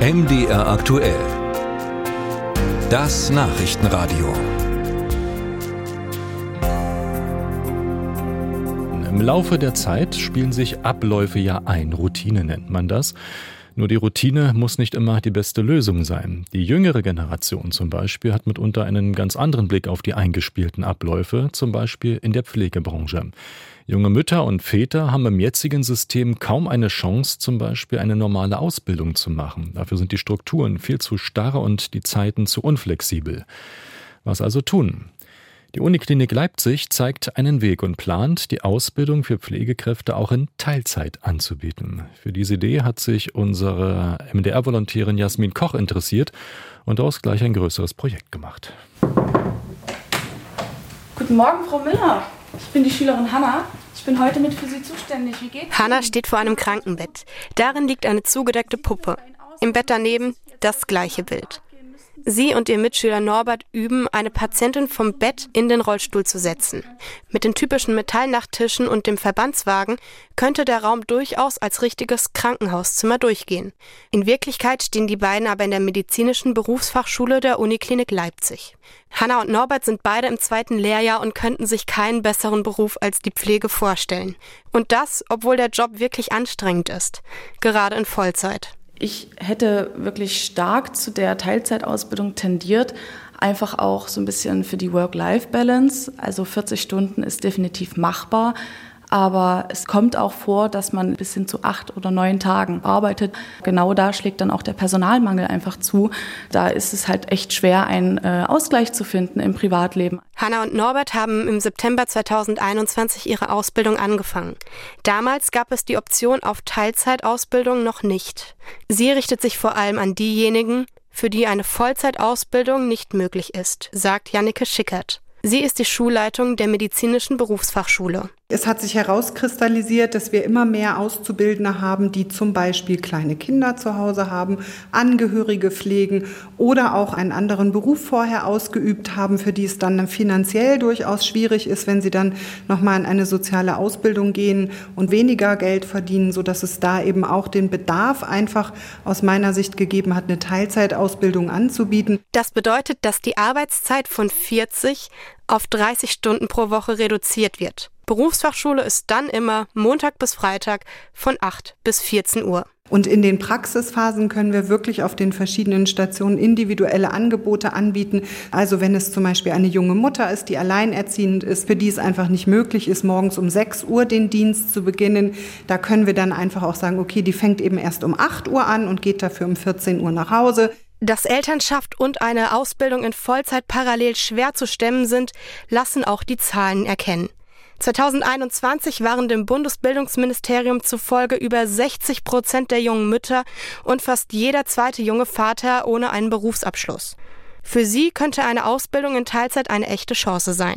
MDR aktuell. Das Nachrichtenradio. Im Laufe der Zeit spielen sich Abläufe ja ein. Routine nennt man das. Nur die Routine muss nicht immer die beste Lösung sein. Die jüngere Generation zum Beispiel hat mitunter einen ganz anderen Blick auf die eingespielten Abläufe, zum Beispiel in der Pflegebranche. Junge Mütter und Väter haben im jetzigen System kaum eine Chance, zum Beispiel eine normale Ausbildung zu machen. Dafür sind die Strukturen viel zu starr und die Zeiten zu unflexibel. Was also tun? Die Uniklinik Leipzig zeigt einen Weg und plant, die Ausbildung für Pflegekräfte auch in Teilzeit anzubieten. Für diese Idee hat sich unsere MDR-Volontärin Jasmin Koch interessiert und daraus gleich ein größeres Projekt gemacht. Guten Morgen, Frau Müller. Ich bin die Schülerin Hanna. Ich bin heute mit für Sie zuständig. Wie geht's? Hanna steht vor einem Krankenbett. Darin liegt eine zugedeckte Puppe. Im Bett daneben das gleiche Bild. Sie und ihr Mitschüler Norbert üben, eine Patientin vom Bett in den Rollstuhl zu setzen. Mit den typischen Metallnachttischen und dem Verbandswagen könnte der Raum durchaus als richtiges Krankenhauszimmer durchgehen. In Wirklichkeit stehen die beiden aber in der medizinischen Berufsfachschule der Uniklinik Leipzig. Hanna und Norbert sind beide im zweiten Lehrjahr und könnten sich keinen besseren Beruf als die Pflege vorstellen. Und das, obwohl der Job wirklich anstrengend ist. Gerade in Vollzeit ich hätte wirklich stark zu der Teilzeitausbildung tendiert, einfach auch so ein bisschen für die Work-Life-Balance. Also 40 Stunden ist definitiv machbar. Aber es kommt auch vor, dass man bis hin zu acht oder neun Tagen arbeitet. Genau da schlägt dann auch der Personalmangel einfach zu. Da ist es halt echt schwer, einen äh, Ausgleich zu finden im Privatleben. Hanna und Norbert haben im September 2021 ihre Ausbildung angefangen. Damals gab es die Option auf Teilzeitausbildung noch nicht. Sie richtet sich vor allem an diejenigen, für die eine Vollzeitausbildung nicht möglich ist, sagt Jannike Schickert. Sie ist die Schulleitung der medizinischen Berufsfachschule. Es hat sich herauskristallisiert, dass wir immer mehr Auszubildende haben, die zum Beispiel kleine Kinder zu Hause haben, Angehörige pflegen oder auch einen anderen Beruf vorher ausgeübt haben, für die es dann finanziell durchaus schwierig ist, wenn sie dann nochmal in eine soziale Ausbildung gehen und weniger Geld verdienen, sodass es da eben auch den Bedarf einfach aus meiner Sicht gegeben hat, eine Teilzeitausbildung anzubieten. Das bedeutet, dass die Arbeitszeit von 40 auf 30 Stunden pro Woche reduziert wird. Berufsfachschule ist dann immer Montag bis Freitag von 8 bis 14 Uhr. Und in den Praxisphasen können wir wirklich auf den verschiedenen Stationen individuelle Angebote anbieten. Also wenn es zum Beispiel eine junge Mutter ist, die alleinerziehend ist, für die es einfach nicht möglich ist, morgens um 6 Uhr den Dienst zu beginnen, da können wir dann einfach auch sagen, okay, die fängt eben erst um 8 Uhr an und geht dafür um 14 Uhr nach Hause. Dass Elternschaft und eine Ausbildung in Vollzeit parallel schwer zu stemmen sind, lassen auch die Zahlen erkennen. 2021 waren dem Bundesbildungsministerium zufolge über 60 Prozent der jungen Mütter und fast jeder zweite junge Vater ohne einen Berufsabschluss. Für sie könnte eine Ausbildung in Teilzeit eine echte Chance sein.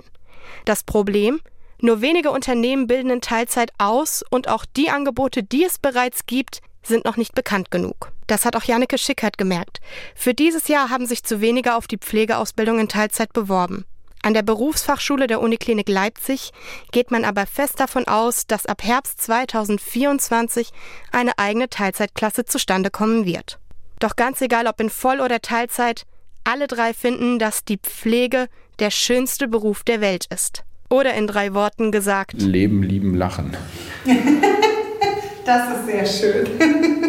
Das Problem? Nur wenige Unternehmen bilden in Teilzeit aus und auch die Angebote, die es bereits gibt, sind noch nicht bekannt genug. Das hat auch Janneke Schickert gemerkt. Für dieses Jahr haben sich zu wenige auf die Pflegeausbildung in Teilzeit beworben. An der Berufsfachschule der Uniklinik Leipzig geht man aber fest davon aus, dass ab Herbst 2024 eine eigene Teilzeitklasse zustande kommen wird. Doch ganz egal ob in Voll- oder Teilzeit, alle drei finden, dass die Pflege der schönste Beruf der Welt ist. Oder in drei Worten gesagt: Leben, lieben, lachen. das ist sehr schön.